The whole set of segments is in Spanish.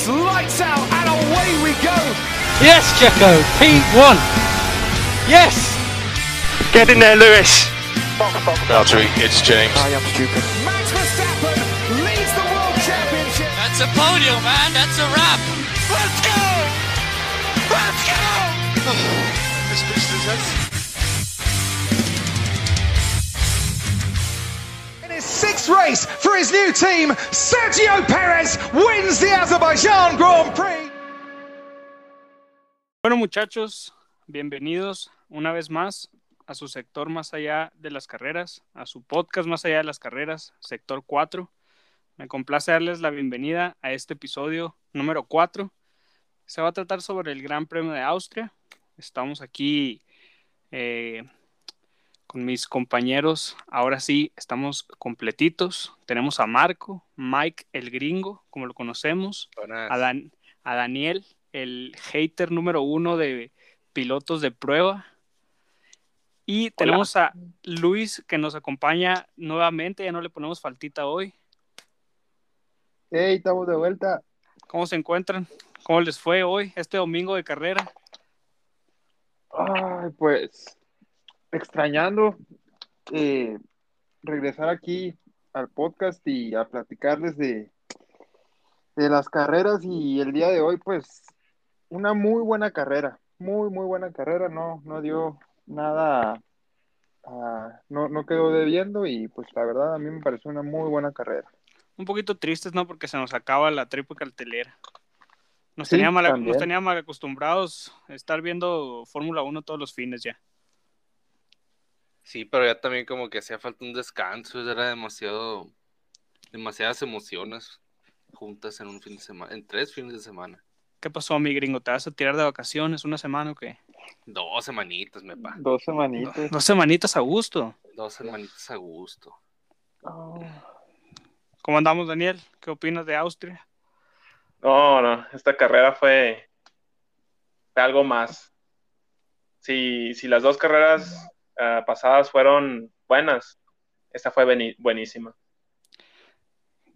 It's lights out and away we go. Yes, Checo, P1. Yes. Get in there, Lewis. Valtteri, it's James. I am stupid. Max Verstappen leads the world championship. That's a podium, man. That's a wrap. Let's go! Let's go! In his sixth race for his new team, Sergio wins the Azerbaijan Grand Prix. Bueno, muchachos, bienvenidos una vez más a su sector más allá de las carreras, a su podcast más allá de las carreras, sector 4. Me complace darles la bienvenida a este episodio número 4. Se va a tratar sobre el Gran Premio de Austria. Estamos aquí eh, con mis compañeros. Ahora sí, estamos completitos. Tenemos a Marco, Mike el gringo, como lo conocemos, a, Dan- a Daniel, el hater número uno de pilotos de prueba. Y tenemos a Luis que nos acompaña nuevamente, ya no le ponemos faltita hoy. Hey, estamos de vuelta. ¿Cómo se encuentran? ¿Cómo les fue hoy, este domingo de carrera? Ay, pues extrañando eh, regresar aquí al podcast y a platicarles de, de las carreras y el día de hoy, pues una muy buena carrera, muy, muy buena carrera, no, no dio nada, no, no quedó debiendo y pues la verdad a mí me pareció una muy buena carrera. Un poquito tristes, ¿no? Porque se nos acaba la triple cartelera. Nos, Sí, tenía mal, también. nos tenía mal acostumbrados a estar viendo Fórmula 1 todos los fines ya. Sí, pero ya también como que hacía falta un descanso, era demasiado, demasiadas emociones juntas en un fin de semana, en tres fines de semana. ¿Qué pasó, mi gringo? ¿Te vas a tirar de vacaciones una semana o qué? Dos semanitas, me pa. Dos semanitas. Dos semanitas a gusto. Dos semanitas a gusto. Oh. ¿Cómo andamos, Daniel? ¿Qué opinas de Austria? No, no, esta carrera fue, fue algo más. Si, si las dos carreras ah, pasadas fueron buenas, esta fue buenísima.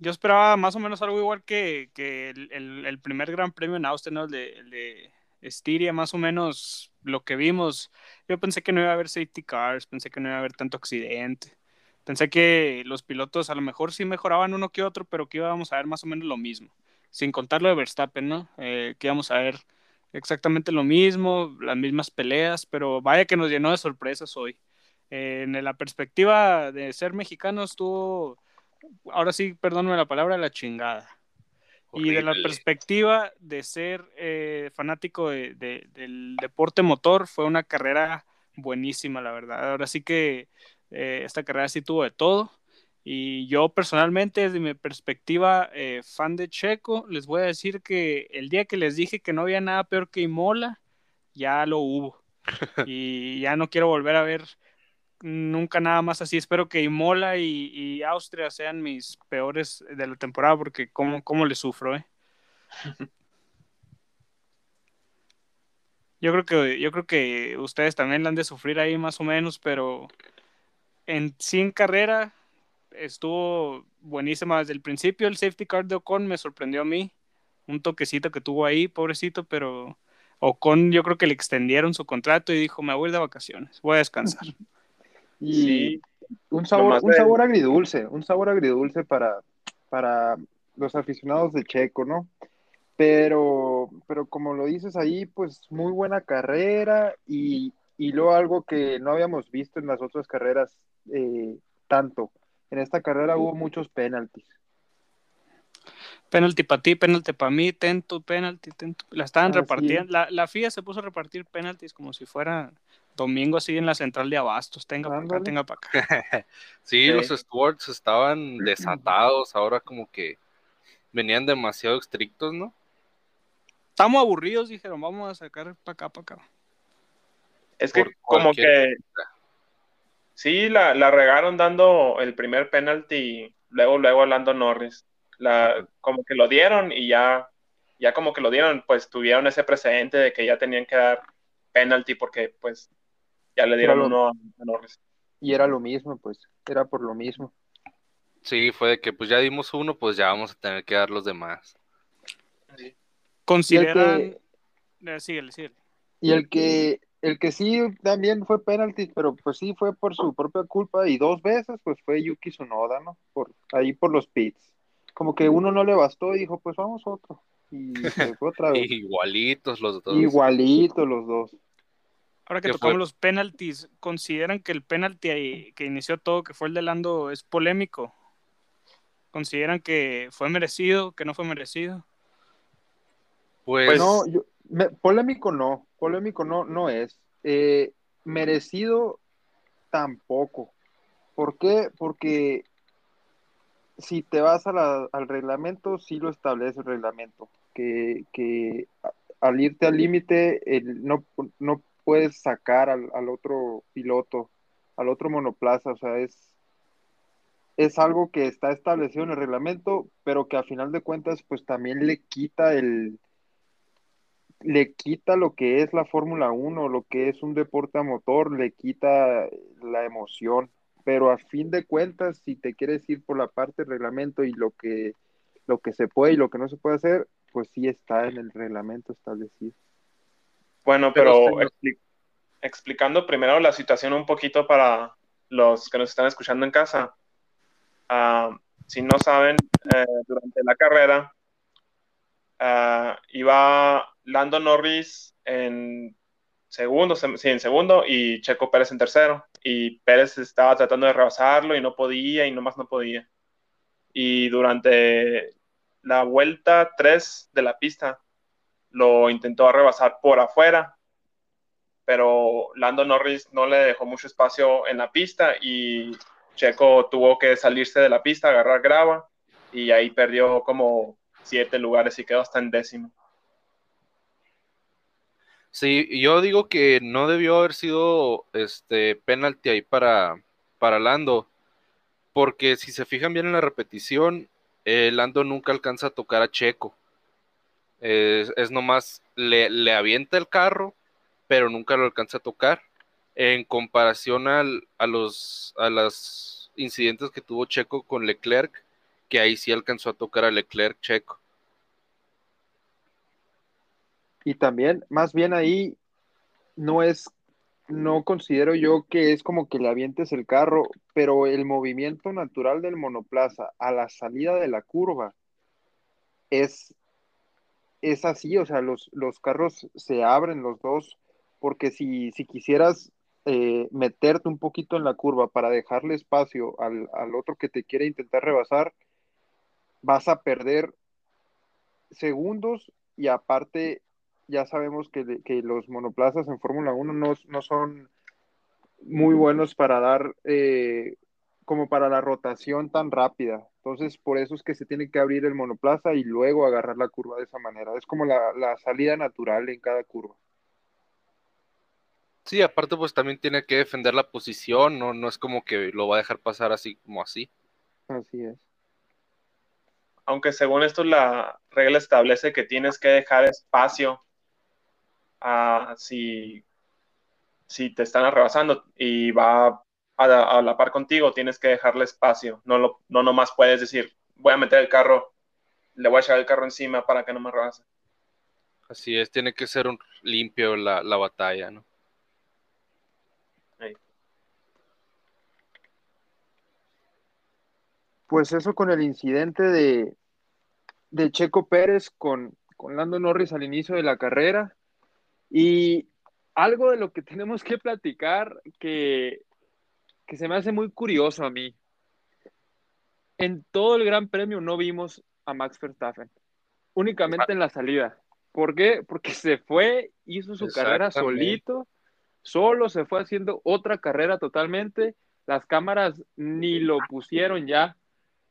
Yo esperaba más o menos algo igual que, que el, el- primer gran premio en Austria, ¿no? El de, de Estiria, más o menos lo que vimos. Yo pensé que no iba a haber safety cars, pensé que no iba a haber tanto accidente. Pensé que los pilotos a lo mejor sí mejoraban uno que otro, pero que íbamos a ver más o menos lo mismo. Sin contar lo de Verstappen, ¿no? Eh, que íbamos a ver exactamente lo mismo, las mismas peleas, pero vaya que nos llenó de sorpresas hoy. Eh, en la perspectiva de ser mexicano estuvo ahora sí, perdóname la palabra, la chingada. Y de la perspectiva de ser eh, fanático de- de- del deporte motor, fue una carrera buenísima, la verdad. Ahora sí que eh, esta carrera sí tuvo de todo. Y yo personalmente, desde mi perspectiva, eh, fan de Checo, les voy a decir que el día que les dije que no había nada peor que Imola, ya lo hubo. Y ya no quiero volver a ver nunca nada más así. Espero que Imola y, y Austria sean mis peores de la temporada porque cómo, cómo le sufro, ¿eh? Yo creo que yo creo que ustedes también la han de sufrir ahí más o menos, pero en sí en carrera estuvo buenísima desde el principio. El safety car de Ocon me sorprendió a mí, un toquecito que tuvo ahí, pobrecito, pero Ocon yo creo que le extendieron su contrato y dijo, me voy a ir de vacaciones, voy a descansar. Y Sí, un sabor, un de- sabor agridulce, un sabor agridulce para, para los aficionados de Checo, ¿no? Pero, pero como lo dices ahí, pues muy buena carrera y, y luego algo que no habíamos visto en las otras carreras eh, tanto. En esta carrera hubo muchos penaltis. Penalti para ti, penalti para mí, tento, penalti, tento. La estaban repartiendo. La, la FIA se puso a repartir penaltis como si fuera domingo así en la central de abastos. Tenga para acá, tenga para acá. Sí, Sí. los stewards estaban desatados, ahora como que venían demasiado estrictos, ¿no? Estamos aburridos, dijeron, vamos a sacar para acá, para acá. es que Por como cualquier que sí, la, la regaron dando el primer penalti, luego, luego a Lando Norris. La, como que lo dieron y ya, ya como que lo dieron, pues tuvieron ese precedente de que ya tenían que dar penalti porque pues ya le dieron uno a, a Norris. Y era lo mismo, pues, era por lo mismo. Sí, fue de que pues ya dimos uno, pues ya vamos a tener que dar los demás. Consideran. que- Eh, síguele, síguele. Y el que, el que sí también fue penalti, pero pues sí fue por su propia culpa y dos veces, pues fue Yuki Tsunoda, ¿no? Por, ahí por los pits. Como que uno no le bastó y dijo, pues vamos otro. Y se fue otra vez. Igualitos los dos. Igualito los dos. Ahora que ¿Qué tocamos fue? los penaltis, ¿consideran que el penalti ahí que inició todo, que fue el de Lando, es polémico? ¿Consideran que fue merecido, que no fue merecido? Pues, Pues- No, yo- polémico no, polémico no, no es. Eh, merecido tampoco. ¿Por qué? Porque si te vas al reglamento, sí lo establece el reglamento, que, que al irte al límite no, no puedes sacar al, al otro piloto, al otro monoplaza, o sea, es, es algo que está establecido en el reglamento, pero que a final de cuentas pues también le quita el le quita lo que es la Fórmula 1, lo que es un deporte a motor, le quita la emoción. Pero a fin de cuentas, si te quieres ir por la parte del reglamento y lo que, lo que se puede y lo que no se puede hacer, pues sí está en el reglamento establecido. Bueno, Pero, pero, señor- expli- explicando primero la situación un poquito para los que nos están escuchando en casa. Ah, si no saben, eh, durante la carrera ah, iba Lando Norris en segundo, se- sí, en segundo y Checo Pérez en tercero. Y Pérez estaba tratando de rebasarlo y no podía y nomás no podía. Y durante la vuelta 3 de la pista, lo intentó rebasar por afuera, pero Lando Norris no le dejó mucho espacio en la pista y Checo tuvo que salirse de la pista, agarrar grava y ahí perdió como siete lugares y quedó hasta en décimo. Sí, yo digo que no debió haber sido este penalti ahí para, para Lando, porque si se fijan bien en la repetición, eh, Lando nunca alcanza a tocar a Checo. Es, nomás, le, le avienta el carro, pero nunca lo alcanza a tocar. En comparación al, a los a los incidentes que tuvo Checo con Leclerc, que ahí sí alcanzó a tocar a Leclerc Checo. Y también, más bien ahí, no es, no considero yo que es como que le avientes el carro, pero el movimiento natural del monoplaza a la salida de la curva es, es así, o sea, los, los carros se abren los dos, porque si, si quisieras eh, meterte un poquito en la curva para dejarle espacio al, al otro que te quiere intentar rebasar, vas a perder segundos y aparte ya sabemos que, que los monoplazas en Fórmula 1 no, no, son muy buenos para dar eh, como para la rotación tan rápida. Entonces, por eso es que se tiene que abrir el monoplaza y luego agarrar la curva de esa manera. Es como la, la salida natural en cada curva. Sí, aparte pues también tiene que defender la posición, no, no es como que lo va a dejar pasar así como así. Así es. Aunque según esto la regla establece que tienes que dejar espacio a si, si te están rebasando y va a, a, la par contigo, tienes que dejarle espacio. No, lo, no nomás puedes decir, voy a meter el carro, le voy a echar el carro encima para que no me rebase. Así es, tiene que ser un limpio la, la batalla, ¿no? Pues eso con el incidente de, de Checo Pérez con, con Lando Norris al inicio de la carrera. Y algo de lo que tenemos que platicar que, que se me hace muy curioso a mí. En todo el Gran Premio no vimos a Max Verstappen, únicamente en la salida. ¿Por qué? Porque se fue, hizo su carrera solito, solo se fue haciendo otra carrera totalmente. Las cámaras ni lo pusieron ya.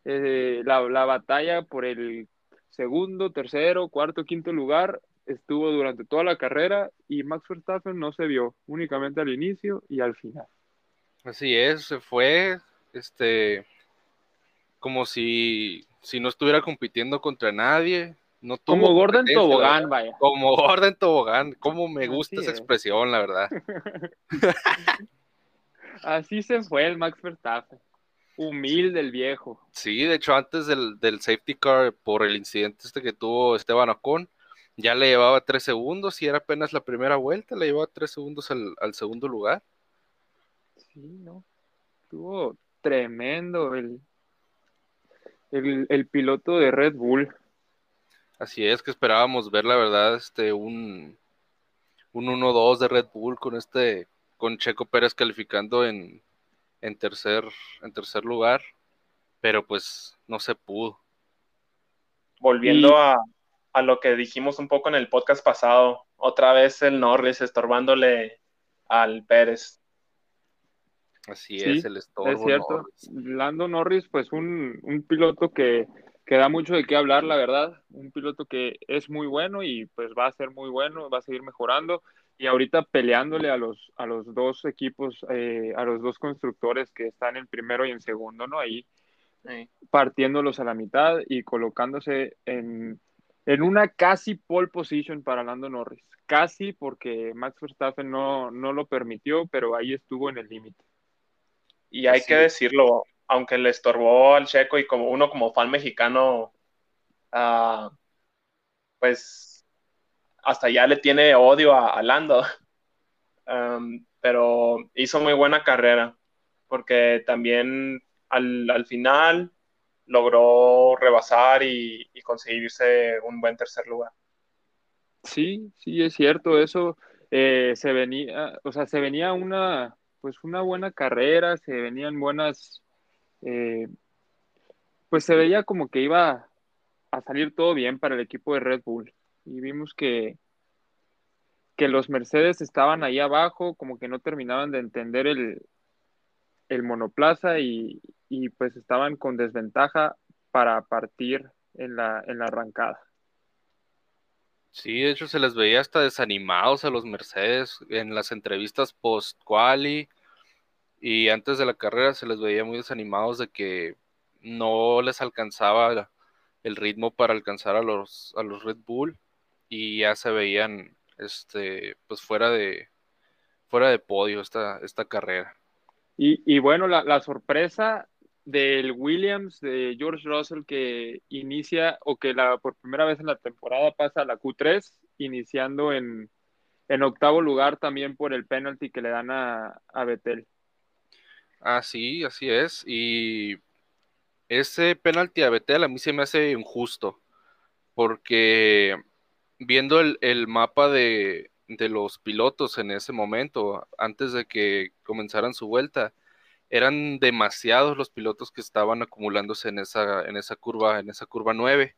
Eh, la, la batalla por el segundo, tercero, cuarto, quinto lugar estuvo durante toda la carrera y Max Verstappen no se vio, únicamente al inicio y al final. Así es, se fue, este, como si, si no estuviera compitiendo contra nadie. No tuvo como Gordon Tobogán, vaya. Como Gordon Tobogán, como me gusta Así esa es. expresión, la verdad. Así se fue el Max Verstappen. Humilde el viejo. Sí, de hecho, antes del, del safety car, por el incidente este que tuvo Esteban Ocon, ya le llevaba tres segundos y era apenas la primera vuelta, le llevaba tres segundos al, al segundo lugar. Sí, ¿no? Estuvo tremendo el, el, el piloto de Red Bull. Así es que esperábamos ver, la verdad, este, un, un 1-2 de Red Bull con este, con Checo Pérez calificando en, en tercer, en tercer lugar, pero pues no se pudo. Volviendo Y- a, a lo que dijimos un poco en el podcast pasado, otra vez el Norris estorbándole al Pérez. Así Sí, es, el estorbo. Es cierto. Norris. Lando Norris, pues un, un piloto que, que da mucho de qué hablar, la verdad. Un piloto que es muy bueno y pues va a ser muy bueno, va a seguir mejorando. Y ahorita peleándole a los, a los dos equipos, eh, a los dos constructores que están en primero y en segundo, ¿no? Ahí Sí. partiéndolos a la mitad y colocándose en, en una casi pole position para Lando Norris. Casi porque Max Verstappen no, no lo permitió, pero ahí estuvo en el límite. Y hay que decirlo, aunque le estorbó al Checo y como uno como fan mexicano, ah, pues hasta ya le tiene odio a, a Lando. Um, pero hizo muy buena carrera, porque también al, al final logró rebasar y, conseguirse un buen tercer lugar. Sí, sí, es cierto, eso eh, se venía, o sea, se venía una, pues una buena carrera, se venían buenas, eh, pues se veía como que iba a salir todo bien para el equipo de Red Bull y vimos que, que los Mercedes estaban ahí abajo, como que no terminaban de entender el, el monoplaza y, pues estaban con desventaja para partir en la, en la arrancada. Sí, de hecho se les veía hasta desanimados a los Mercedes en las entrevistas post-quali y antes de la carrera se les veía muy desanimados de que no les alcanzaba el ritmo para alcanzar a los, a los Red Bull y ya se veían este, pues fuera de, fuera de podio esta, esta carrera. Y, bueno, la, sorpresa del Williams, de George Russell, que inicia o que la, por primera vez en la temporada pasa a la Q3, iniciando en, en octavo lugar también por el penalty que le dan a, a Betel. Ah, sí, así es. Y ese penalti a Betel a mí se me hace injusto, porque viendo el mapa de, los pilotos en ese momento, antes de que comenzaran su vuelta, eran demasiados los pilotos que estaban acumulándose en esa, en esa curva, en esa curva 9,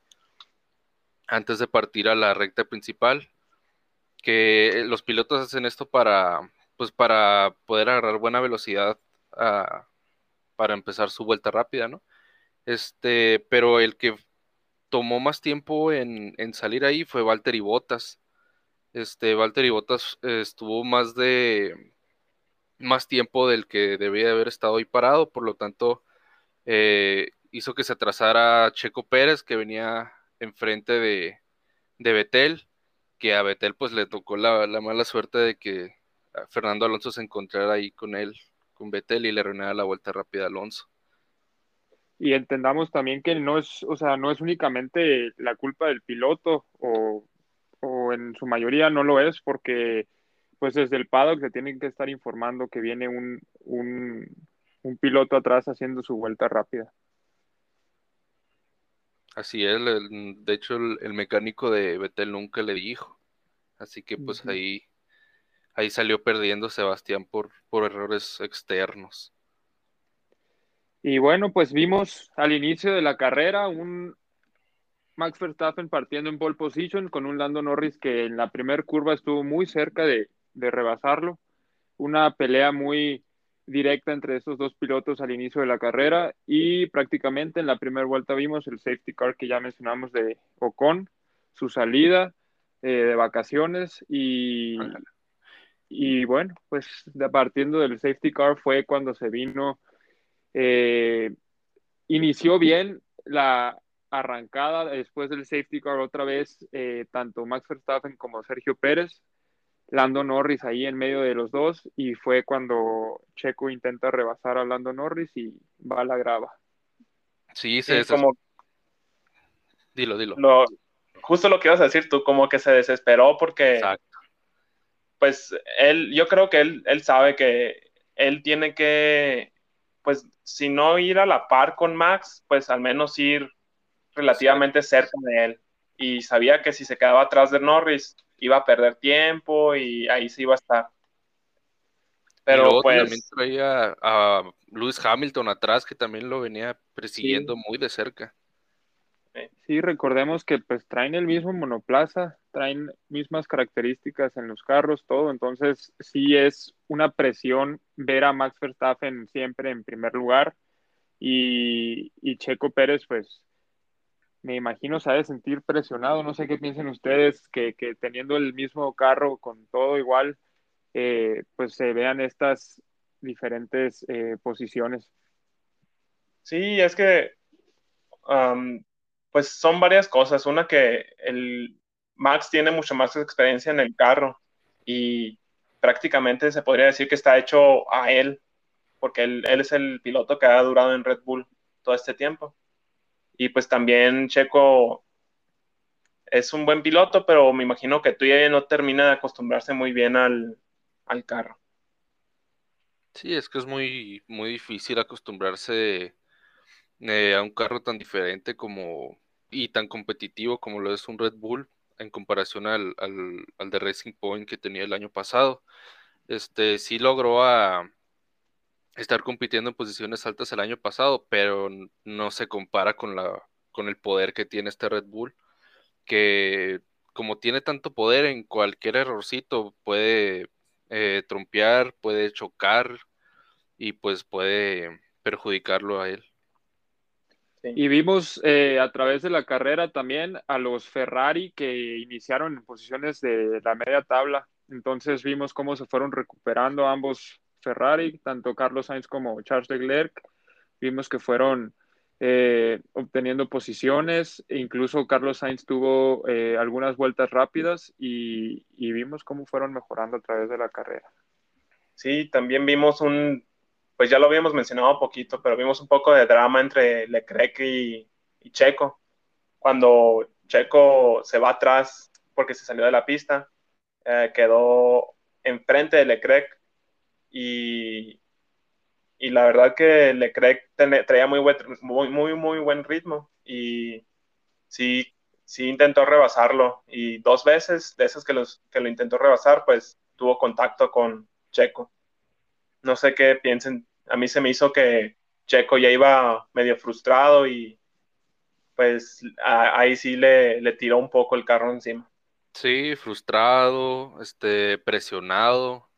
antes de partir a la recta principal. Que los pilotos hacen esto para, pues para poder agarrar buena velocidad a, para empezar su vuelta rápida, ¿no? Este, pero el que tomó más tiempo en, en salir ahí fue Valtteri Bottas. Este, Valtteri Bottas eh, estuvo más de más tiempo del que debía haber estado ahí parado, por lo tanto eh, hizo que se atrasara Checo Pérez, que venía enfrente de, de Betel, que a Betel pues le tocó la, la, mala suerte de que Fernando Alonso se encontrara ahí con él, con Betel y le arruinara la vuelta rápida a Alonso. Y entendamos también que no es, o sea, no es únicamente la culpa del piloto o, o en su mayoría no lo es porque pues desde el paddock se tienen que estar informando que viene un, un, un piloto atrás haciendo su vuelta rápida. Así es, el, de hecho el, el, mecánico de Betel nunca le dijo, así que pues uh -huh. ahí, ahí salió perdiendo Sebastián por, por errores externos. Y bueno, pues vimos al inicio de la carrera un Max Verstappen partiendo en pole position con un Lando Norris que en la primera curva estuvo muy cerca de, de rebasarlo. Una pelea muy directa entre estos dos pilotos al inicio de la carrera y prácticamente en la primera vuelta vimos el safety car que ya mencionamos de Ocon, su salida eh, de vacaciones y, y bueno, pues de, partiendo del safety car fue cuando se vino, eh, inició bien la arrancada después del safety car otra vez, eh, tanto Max Verstappen como Sergio Pérez Lando Norris ahí en medio de los dos y fue cuando Checo intenta rebasar a Lando Norris y va a la grava. Sí, se Sí, como Dilo, dilo. lo, justo lo que ibas a decir tú, como que se desesperó porque, Exacto. pues, él, yo creo que él, él sabe que él tiene que, pues, si no ir a la par con Max, pues al menos ir relativamente cerca de él. Y sabía que si se quedaba atrás de Norris, iba a perder tiempo y ahí se iba a estar. y Pero luego pues, también traía a Lewis Hamilton atrás, que también lo venía persiguiendo muy de cerca. Sí, recordemos que pues traen el mismo monoplaza, traen mismas características en los carros, todo, entonces sí es una presión ver a Max Verstappen siempre en primer lugar y, y Checo Pérez pues me imagino se ha de sentir presionado, no sé qué piensen ustedes, que, que teniendo el mismo carro con todo igual, eh, pues se vean estas diferentes eh, posiciones. Sí, es que um, pues son varias cosas. Una que el Max tiene mucha más experiencia en el carro y prácticamente se podría decir que está hecho a él, porque él, él es el piloto que ha durado en Red Bull todo este tiempo. Y pues también Checo es un buen piloto, pero me imagino que todavía no termina de acostumbrarse muy bien al, al carro. Sí, es que es muy, muy difícil acostumbrarse eh, a un carro tan diferente como y tan competitivo como lo es un Red Bull en comparación al, al, al de Racing Point que tenía el año pasado. Este sí logró a estar compitiendo en posiciones altas el año pasado, pero no se compara con la, con el poder que tiene este Red Bull, que como tiene tanto poder en cualquier errorcito puede eh, trompear, puede chocar y pues puede perjudicarlo a él. Y vimos eh, a través de la carrera también a los Ferrari que iniciaron en posiciones de la media tabla. Entonces vimos cómo se fueron recuperando ambos Ferrari, tanto Carlos Sainz como Charles Leclerc. Vimos que fueron eh, obteniendo posiciones, e incluso Carlos Sainz tuvo eh, algunas vueltas rápidas y, vimos cómo fueron mejorando a través de la carrera. Sí, también vimos un, pues ya lo habíamos mencionado un poquito, pero vimos un poco de drama entre Leclerc y, y Checo. Cuando Checo se va atrás porque se salió de la pista, eh, quedó enfrente de Leclerc y, y la verdad que Leclerc ten- traía muy, buen- muy, muy, muy buen ritmo y sí, sí intentó rebasarlo y dos veces de esas que, los, que lo intentó rebasar, pues tuvo contacto con Checo. No sé qué piensen. A mí se me hizo que Checo ya iba medio frustrado y pues a- ahí sí le, le tiró un poco el carro encima. Sí, frustrado, este, presionado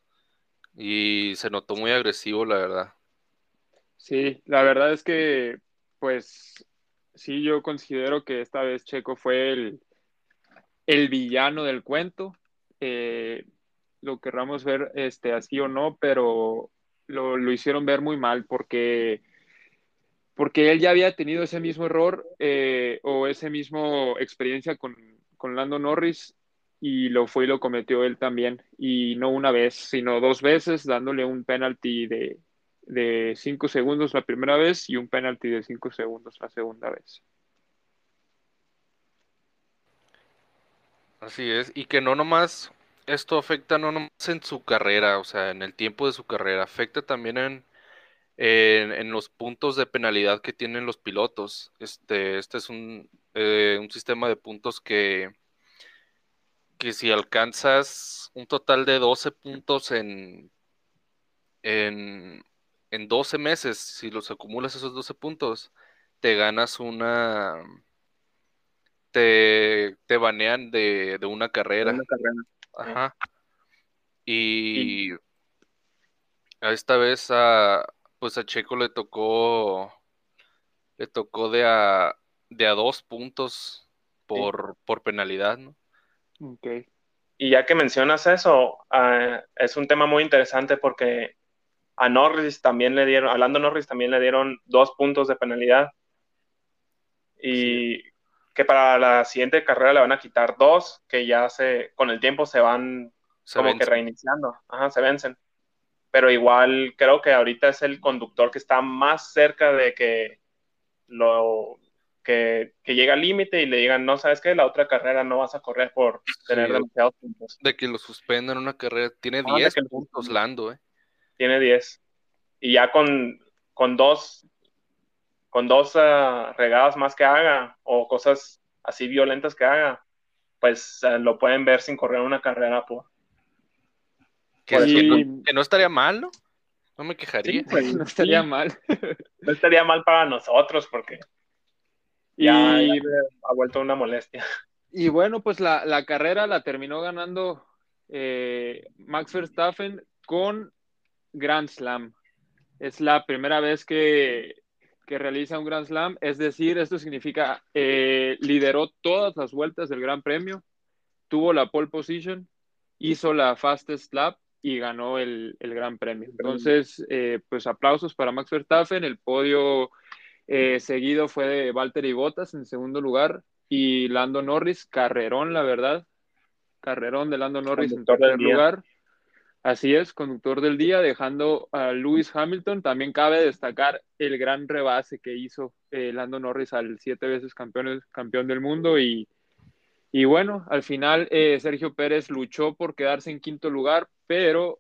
y se notó muy agresivo, la verdad. Sí, la verdad es que, pues, sí, yo considero que esta vez Checo fue el, el villano del cuento. Eh, lo querramos ver este, así o no, pero lo, lo hicieron ver muy mal porque, porque él ya había tenido ese mismo error eh, o ese mismo experiencia con, con Lando Norris y lo fue y lo cometió él también. Y no una vez, sino dos veces, dándole un penalti de, de cinco segundos la primera vez y un penalti de cinco segundos la segunda vez. Así es, y que no nomás esto afecta no nomás en su carrera, o sea, en el tiempo de su carrera, afecta también en, en, en los puntos de penalidad que tienen los pilotos. Este, este es un, eh, un sistema de puntos que, que si alcanzas un total de 12 puntos en, en, en 12 meses, si los acumulas esos 12 puntos, te ganas una, te, te banean de, de una carrera. Una carrera. Ajá. Y a esta vez a pues a Checo le tocó le tocó de a de a dos puntos por, por penalidad, ¿no? Okay. Y ya que mencionas eso, uh, es un tema muy interesante porque a Norris también le dieron, a Lando Norris también le dieron dos puntos de penalidad. Y sí. que para la siguiente carrera le van a quitar dos, que ya se, con el tiempo se van, Se como que reiniciando, ajá, se vencen. Pero igual creo que ahorita es el conductor que está más cerca de que lo que, que llega al límite y le digan, no, sabes que la otra carrera no vas a correr por tener Sí. demasiados puntos. De que lo suspendan una carrera. Tiene Ah, de 10 que lo puntos. Lando, ¿eh? Tiene 10. Y ya con, con dos, con dos ah, regadas más que haga o cosas así violentas que haga, pues ah, lo pueden ver sin correr una carrera por, Que, no, que no estaría mal, ¿no? No me quejaría. Sí, pues, No estaría sí, mal. no estaría mal para nosotros porque ya, Y ya ha vuelto una molestia. Y bueno, pues la, la carrera la terminó ganando eh, Max Verstappen con Grand Slam. Es la primera vez que, que realiza un Grand Slam, es decir, esto significa eh, lideró todas las vueltas del Gran Premio, tuvo la pole position, hizo la fastest lap y ganó el, el Gran Premio. Entonces, eh, pues aplausos para Max Verstappen, el podio eh, seguido fue de Valtteri Bottas en segundo lugar y Lando Norris, carrerón, la verdad. Carrerón de Lando Norris Conductor en tercer lugar. Así es, conductor del día, dejando a Lewis Hamilton. También cabe destacar el gran rebase que hizo eh, Lando Norris al siete veces campeón, campeón del mundo. Y, y bueno, al final eh, Sergio Pérez luchó por quedarse en quinto lugar, pero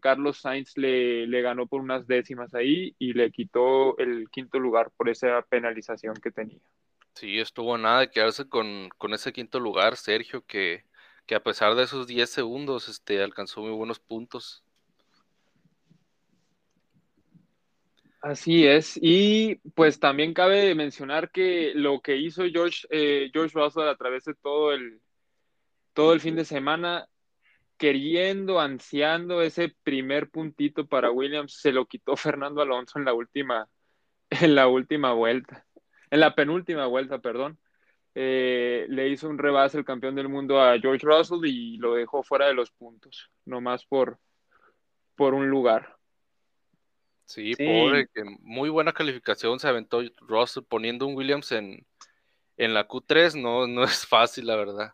Carlos Sainz le, le ganó por unas décimas ahí y le quitó el quinto lugar por esa penalización que tenía. Sí, estuvo nada de quedarse con, con ese quinto lugar, Sergio, que, que a pesar de esos 10 segundos, este, alcanzó muy buenos puntos. Así es, y pues también cabe mencionar que lo que hizo George, eh, George Russell a través de todo el, todo el fin de semana, queriendo, ansiando ese primer puntito para Williams, se lo quitó Fernando Alonso en la última, en la última vuelta, en la penúltima vuelta, perdón. Eh, le hizo un rebase el campeón del mundo a George Russell y lo dejó fuera de los puntos, nomás por, por un lugar. Sí, Sí. pobre, que muy buena calificación se aventó Russell poniendo un Williams en, en la Q3, no, no es fácil, la verdad.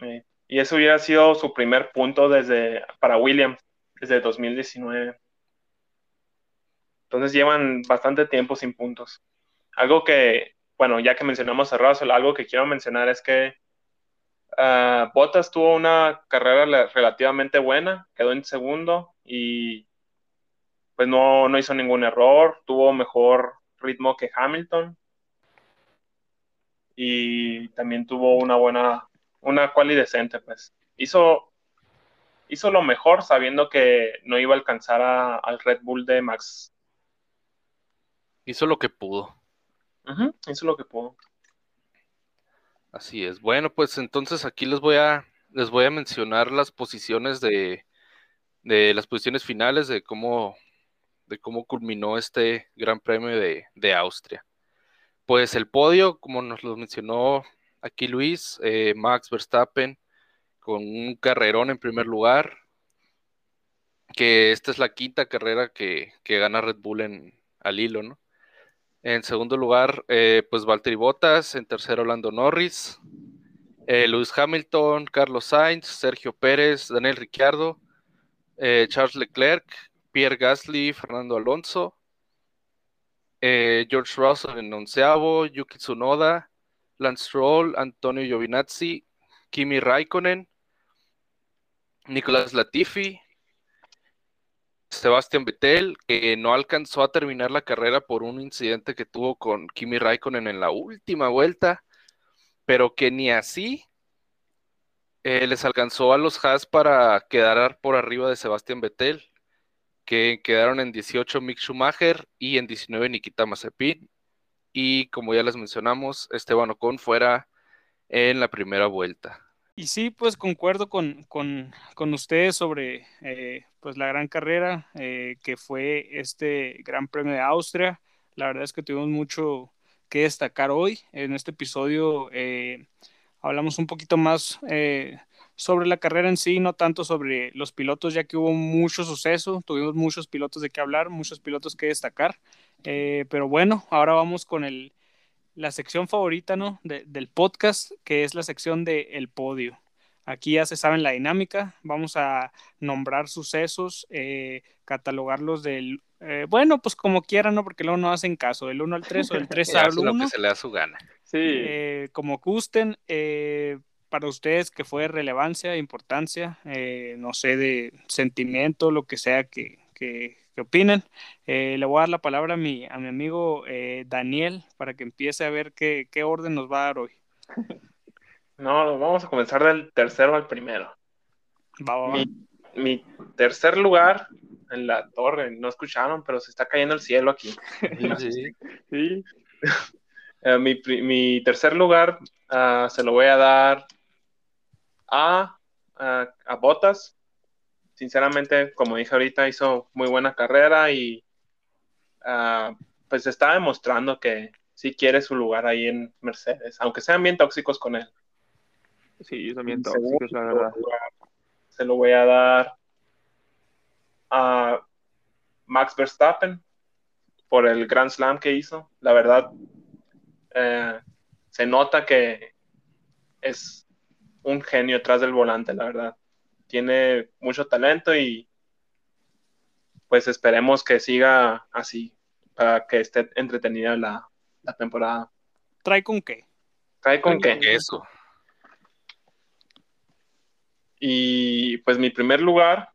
Eh, Y eso hubiera sido su primer punto desde para Williams desde 2019. Entonces llevan bastante tiempo sin puntos. Algo que, bueno, ya que mencionamos a Russell, algo que quiero mencionar es que ah, Bottas tuvo una carrera relativamente buena, quedó en segundo y pues no, no hizo ningún error, tuvo mejor ritmo que Hamilton y también tuvo una buena, una quali decente, pues. Hizo, hizo lo mejor sabiendo que no iba a alcanzar a- al Red Bull de Max. Hizo lo que pudo. Hizo lo que pudo. Así es. Bueno, pues entonces aquí les voy a, les voy a mencionar las posiciones de, de las posiciones finales de cómo, de cómo culminó este Gran Premio de, de Austria. Pues el podio, como nos lo mencionó aquí Luis, eh, Max Verstappen con un carrerón en primer lugar, que esta es la quinta carrera que, que gana Red Bull en, al hilo, ¿no? En segundo lugar, eh, pues Valtteri Bottas. En tercero, Lando Norris. Eh, Lewis Hamilton, Carlos Sainz, Sergio Pérez, Daniel Ricciardo, Charles Leclerc, Pierre Gasly, Fernando Alonso, George Russell en onceavo, Yuki Tsunoda, Lance Stroll, Antonio Giovinazzi, Kimi Raikkonen, Nicolás Latifi, Sebastián Vettel, que no alcanzó a terminar la carrera por un incidente que tuvo con Kimi Raikkonen en la última vuelta, pero que ni así eh, les alcanzó a los Haas para quedar por arriba de Sebastián Vettel, que quedaron en 18 Mick Schumacher y en 19 Nikita Mazepin. Y como ya les mencionamos, Esteban Ocon fuera en la primera vuelta. Y sí, pues concuerdo con, con, con ustedes sobre eh, pues la gran carrera eh, que fue este Gran Premio de Austria. La verdad es que tuvimos mucho que destacar hoy. En este episodio eh, hablamos un poquito más eh, sobre la carrera en sí, no tanto sobre los pilotos, ya que hubo mucho suceso, tuvimos muchos pilotos de qué hablar, muchos pilotos que destacar. Eh, pero bueno, ahora vamos con el, la sección favorita ¿no? De, del podcast, que es la sección de El Podio. Aquí ya se saben la dinámica. Vamos a nombrar sucesos, eh, catalogarlos del. eh, bueno, pues como quieran, ¿no? Porque luego no hacen caso, del 1 al 3 o del 3 Ya al hace lo 1. que se le da su gana. Sí, Eh, como gusten, eh, para ustedes que fue de relevancia, importancia, eh, no sé, de sentimiento, lo que sea que, que, que opinen. Eh, le voy a dar la palabra a mi, a mi amigo eh, Daniel para que empiece a ver qué, qué orden nos va a dar hoy. No, vamos a comenzar del tercero al primero. Va, va, va. Mi, mi tercer lugar en la torre, no escucharon, pero se está cayendo el cielo aquí. Sí. sí. Eh, mi, mi tercer lugar ah, se lo voy a dar a, a, a Bottas. Sinceramente, como dije ahorita, hizo muy buena carrera y ah, pues está demostrando que sí quiere su lugar ahí en Mercedes, aunque sean bien tóxicos con él. Sí, son bien tóxicos, la verdad. Se lo voy a dar a Max Verstappen por el Grand Slam que hizo. La verdad, eh, se nota que es un genio atrás del volante, la verdad. Tiene mucho talento y pues esperemos que siga así para que esté entretenida la, la temporada. ¿Trae con qué? ¿Cae con qué? Eso. Y pues mi primer lugar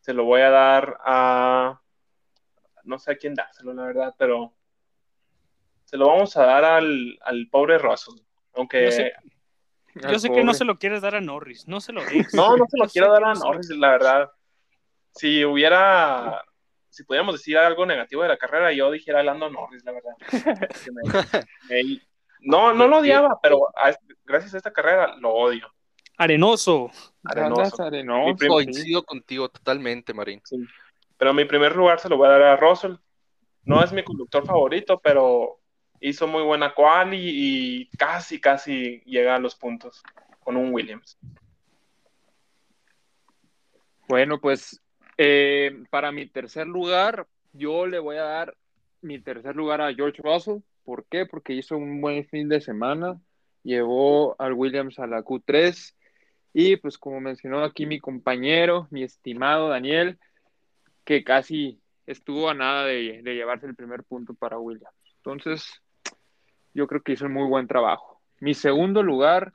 se lo voy a dar a. No sé a quién dárselo, la verdad, pero se lo vamos a dar al, al pobre Russell. Aunque Yo sé, yo Al sé que no se lo quieres dar a Norris, no se lo des. no, no se lo Yo quiero dar a Norris, la verdad. Si hubiera, si pudiéramos decir algo negativo de la carrera, yo dijera a Lando Norris, la verdad. Que me- me- no, no lo odiaba, pero a- gracias a esta carrera lo odio. Arenoso. Arenoso. Arenoso, sí. Coincido contigo totalmente, Marín. Pero mi primer lugar se lo voy a dar a Russell. No es mi conductor favorito, pero hizo muy buena quali y casi, casi llega a los puntos con un Williams. Bueno, pues eh, para mi tercer lugar, yo le voy a dar mi tercer lugar a George Russell. ¿Por qué? Porque hizo un buen fin de semana, llevó al Williams a la Q3 y pues como mencionó aquí mi compañero, mi estimado Daniel, que casi estuvo a nada de, de llevarse el primer punto para Williams. Entonces, yo creo que hizo un muy buen trabajo. Mi segundo lugar,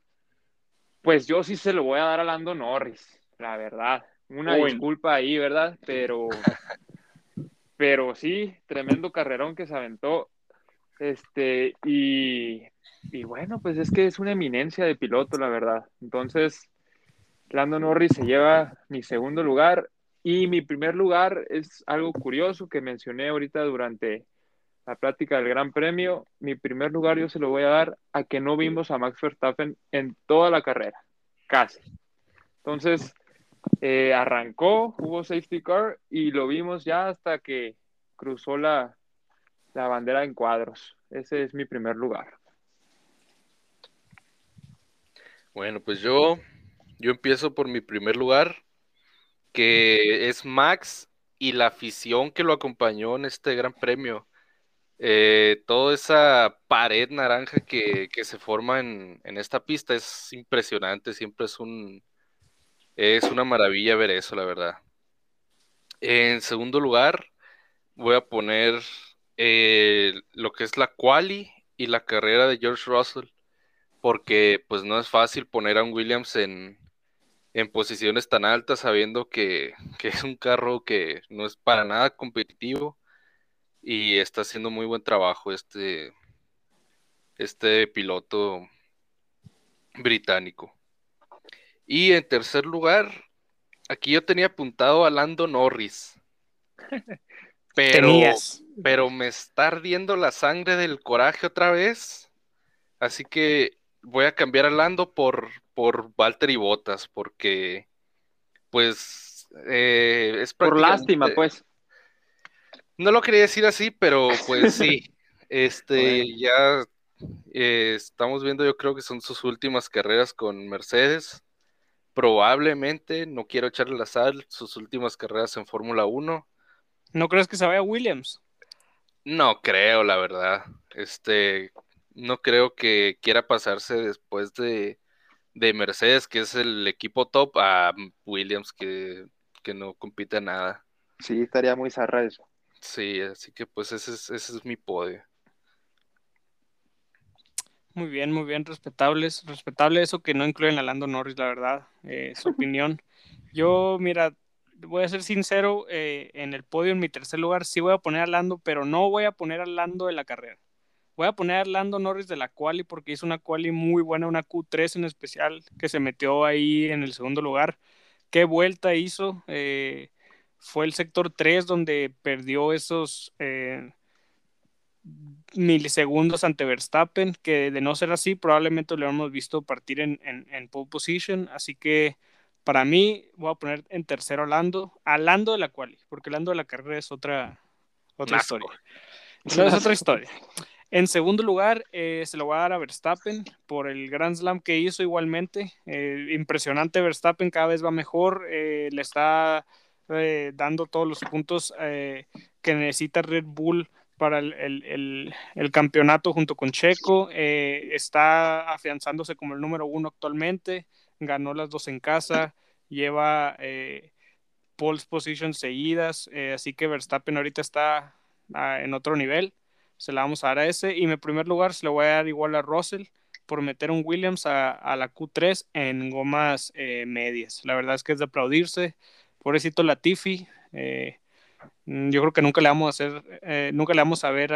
pues yo sí se lo voy a dar a Lando Norris, la verdad. Una Uy. disculpa ahí, ¿verdad? Pero, pero sí, tremendo carrerón que se aventó. Este, y, y bueno, pues es que es una eminencia de piloto, la verdad. Entonces, Lando Norris se lleva mi segundo lugar y mi primer lugar es algo curioso que mencioné ahorita durante la plática del Gran Premio. Mi primer lugar yo se lo voy a dar a que no vimos a Max Verstappen en toda la carrera, casi. Entonces, eh, arrancó, hubo safety car y lo vimos ya hasta que cruzó la, la bandera en cuadros. Ese es mi primer lugar. Bueno, pues yo, yo empiezo por mi primer lugar, que es Max y la afición que lo acompañó en este gran premio. Eh, toda esa pared naranja que, que se forma en, en esta pista es impresionante, siempre es un, es una maravilla ver eso, la verdad. En segundo lugar, voy a poner eh, lo que es la quali y la carrera de George Russell porque pues no es fácil poner a un Williams en, en posiciones tan altas sabiendo que, que es un carro que no es para nada competitivo y está haciendo muy buen trabajo este, este piloto británico. Y en tercer lugar, aquí yo tenía apuntado a Lando Norris. Pero, Tenías. pero me está ardiendo la sangre del coraje otra vez. Así que voy a cambiar a Lando por, por Valtteri Bottas, porque pues eh, es Por lástima, pues. No lo quería decir así, pero pues sí. Este, Bueno. ya eh, estamos viendo, yo creo que son sus últimas carreras con Mercedes. Probablemente, no quiero echarle la sal, sus últimas carreras en Fórmula 1. ¿No crees que se vaya Williams? No creo, la verdad. Este, no creo que quiera pasarse después de, de Mercedes, que es el equipo top, a Williams, que, que no compite nada. Sí, estaría muy zarra eso. Sí, así que pues ese es, ese es mi podio. Muy bien, muy bien, respetables. Respetable eso que no incluyen a Lando Norris, la verdad, eh, su opinión. Yo, mira, voy a ser sincero, eh, en el podio, en mi tercer lugar, sí voy a poner a Lando, pero no voy a poner a Lando de la carrera. Voy a poner a Lando Norris de la quali porque hizo una quali muy buena, una Q3 en especial, que se metió ahí en el segundo lugar. ¿Qué vuelta hizo? Eh, fue el sector 3 donde perdió esos eh, milisegundos ante Verstappen, que de no ser así, probablemente lo hemos visto partir en, en, pole position. Así que para mí, voy a poner en tercero a Lando, a Lando de la quali, porque Lando de la carrera es otra, otra historia. es otra historia. En segundo lugar, eh, se lo voy a dar a Verstappen por el Grand Slam que hizo igualmente. Eh, impresionante Verstappen, cada vez va mejor, le está dando todos los puntos que necesita Red Bull para el, campeonato junto con Checo. está afianzándose como el número uno actualmente, ganó las dos en casa, lleva pole positions seguidas, así que Verstappen ahorita está ah, en otro nivel se la vamos a dar a ese. Y en primer lugar se lo voy a dar igual a Russell por meter un Williams a, la Q3 en gomas eh, medias. La verdad es que es de aplaudirse. Pobrecito Latifi. Eh, yo creo que nunca le vamos a hacer, eh, nunca le vamos a ver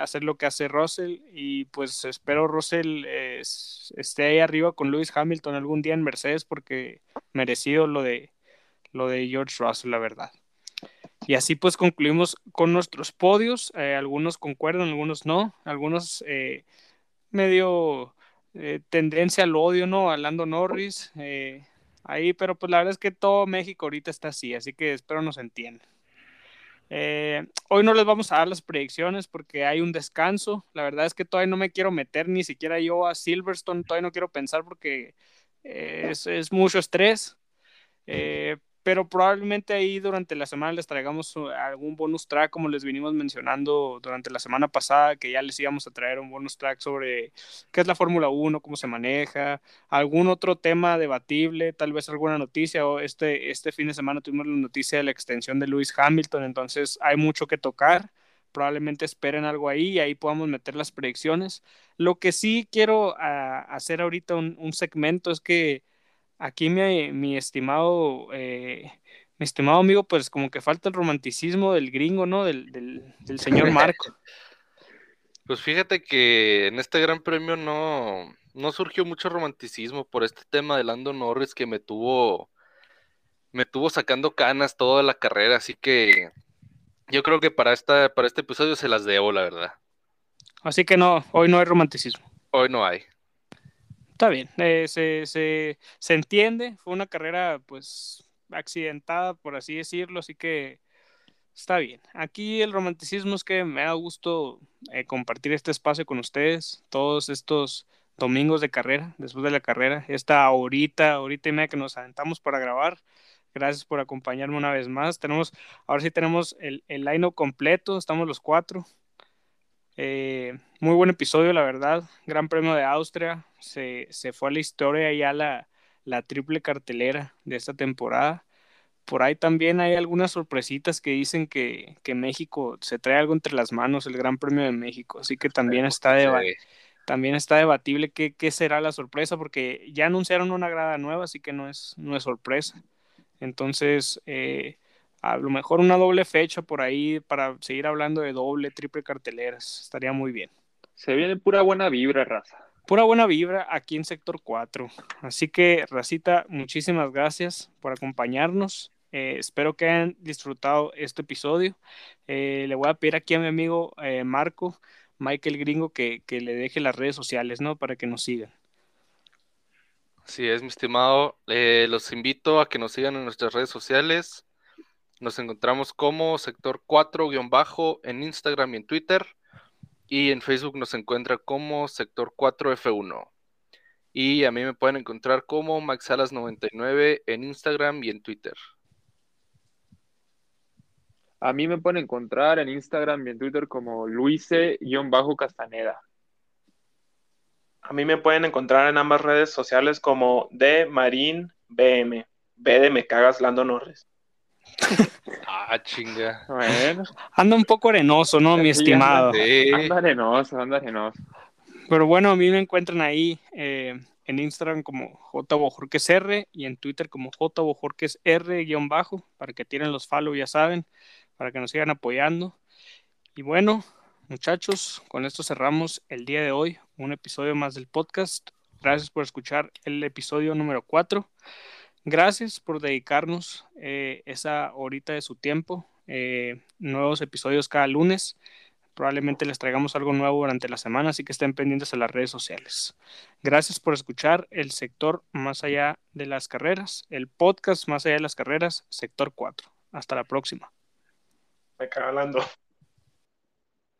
hacer lo que hace Russell y pues espero Russell esté ahí arriba con Lewis Hamilton algún día en Mercedes porque merecido lo de lo de George Russell, la verdad. Y así pues concluimos con nuestros podios. Eh, algunos concuerdan, algunos no. Algunos eh, medio eh, tendencia al odio, ¿no? A Norris. Ahí, pero pues la verdad es que todo México ahorita está así, así que espero nos entiendan. hoy no les vamos a dar las predicciones porque hay un descanso. La verdad es que todavía no me quiero meter ni siquiera yo a Silverstone, todavía no quiero pensar porque es, es, mucho estrés pero probablemente ahí durante la semana les traigamos uh, algún bonus track, como les vinimos mencionando durante la semana pasada, que ya les íbamos a traer un bonus track sobre qué es la Fórmula 1, cómo se maneja, algún otro tema debatible, tal vez alguna noticia, o este, este fin de semana tuvimos la noticia de la extensión de Lewis Hamilton, entonces hay mucho que tocar probablemente esperen algo ahí y ahí podamos meter las predicciones. Lo que sí quiero ah, hacer ahorita un, segmento es que aquí mi, mi estimado, eh, mi estimado amigo, pues como que falta el romanticismo del gringo, ¿no? Del, del, señor Marco. pues fíjate que en este gran premio no, no surgió mucho romanticismo por este tema de Lando Norris que me tuvo, me tuvo sacando canas toda la carrera, así que yo creo que para, esta, para este episodio se las debo, la verdad. Así que no, hoy no hay romanticismo. Hoy no hay. Está bien, eh, se, se, se, entiende, fue una carrera pues accidentada, por así decirlo, así que está bien. Aquí el romanticismo es que me da gusto eh, compartir este espacio con ustedes, todos estos domingos de carrera, después de la carrera, esta horita, ahorita y media que nos aventamos para grabar. Gracias por acompañarme una vez más. Tenemos, ahora sí tenemos el, el line completo, estamos los cuatro. Eh, muy buen episodio, la verdad. Gran premio de Austria. Se, fue a la historia ya la, la triple cartelera de esta temporada. Por ahí también hay algunas sorpresitas que dicen que, México se trae algo entre las manos, el Gran Premio de México. Así que también está, también está debatible qué, qué, será la sorpresa, porque ya anunciaron una grada nueva, así que no es, no es sorpresa. Entonces, eh, a lo mejor una doble fecha por ahí para seguir hablando de doble, triple carteleras. Estaría muy bien. Se viene pura buena vibra, raza. Pura buena vibra aquí en sector 4. Así que, Racita, muchísimas gracias por acompañarnos. Eh, espero que hayan disfrutado este episodio. Eh, le voy a pedir aquí a mi amigo eh, Marco, Michael Gringo, que, que, le deje las redes sociales, ¿no? Para que nos sigan. Así es, mi estimado. los invito a que nos sigan en nuestras redes sociales. Nos encontramos como sector 4-bajo en Instagram y en Twitter. Y en Facebook nos encuentra como sector 4F1. Y a mí me pueden encontrar como MaxAlas99 en Instagram y en Twitter. A mí me pueden encontrar en Instagram y en Twitter como Luise-Castaneda. A mí me pueden encontrar en ambas redes sociales como de Marín BM. B de me cagas Lando Norris. Ah, chinga. Bueno, Anda un poco arenoso, ¿no, mi estimado? Sí. anda arenoso, anda arenoso. Pero bueno, a mí me encuentran ahí eh, en Instagram como JBojorquesR y en Twitter como JBojorquesR-bajo para que tienen los follow, ya saben, para que nos sigan apoyando. Y bueno, muchachos, con esto cerramos el día de hoy, un episodio más del podcast. Gracias por escuchar el episodio número 4. Gracias por dedicarnos eh, esa horita de su tiempo. Eh, nuevos episodios cada lunes. Probablemente les traigamos algo nuevo durante la semana, así que estén pendientes a las redes sociales. Gracias por escuchar el sector más allá de las carreras, el podcast más allá de las carreras, sector 4. Hasta la próxima. Me caga Lando.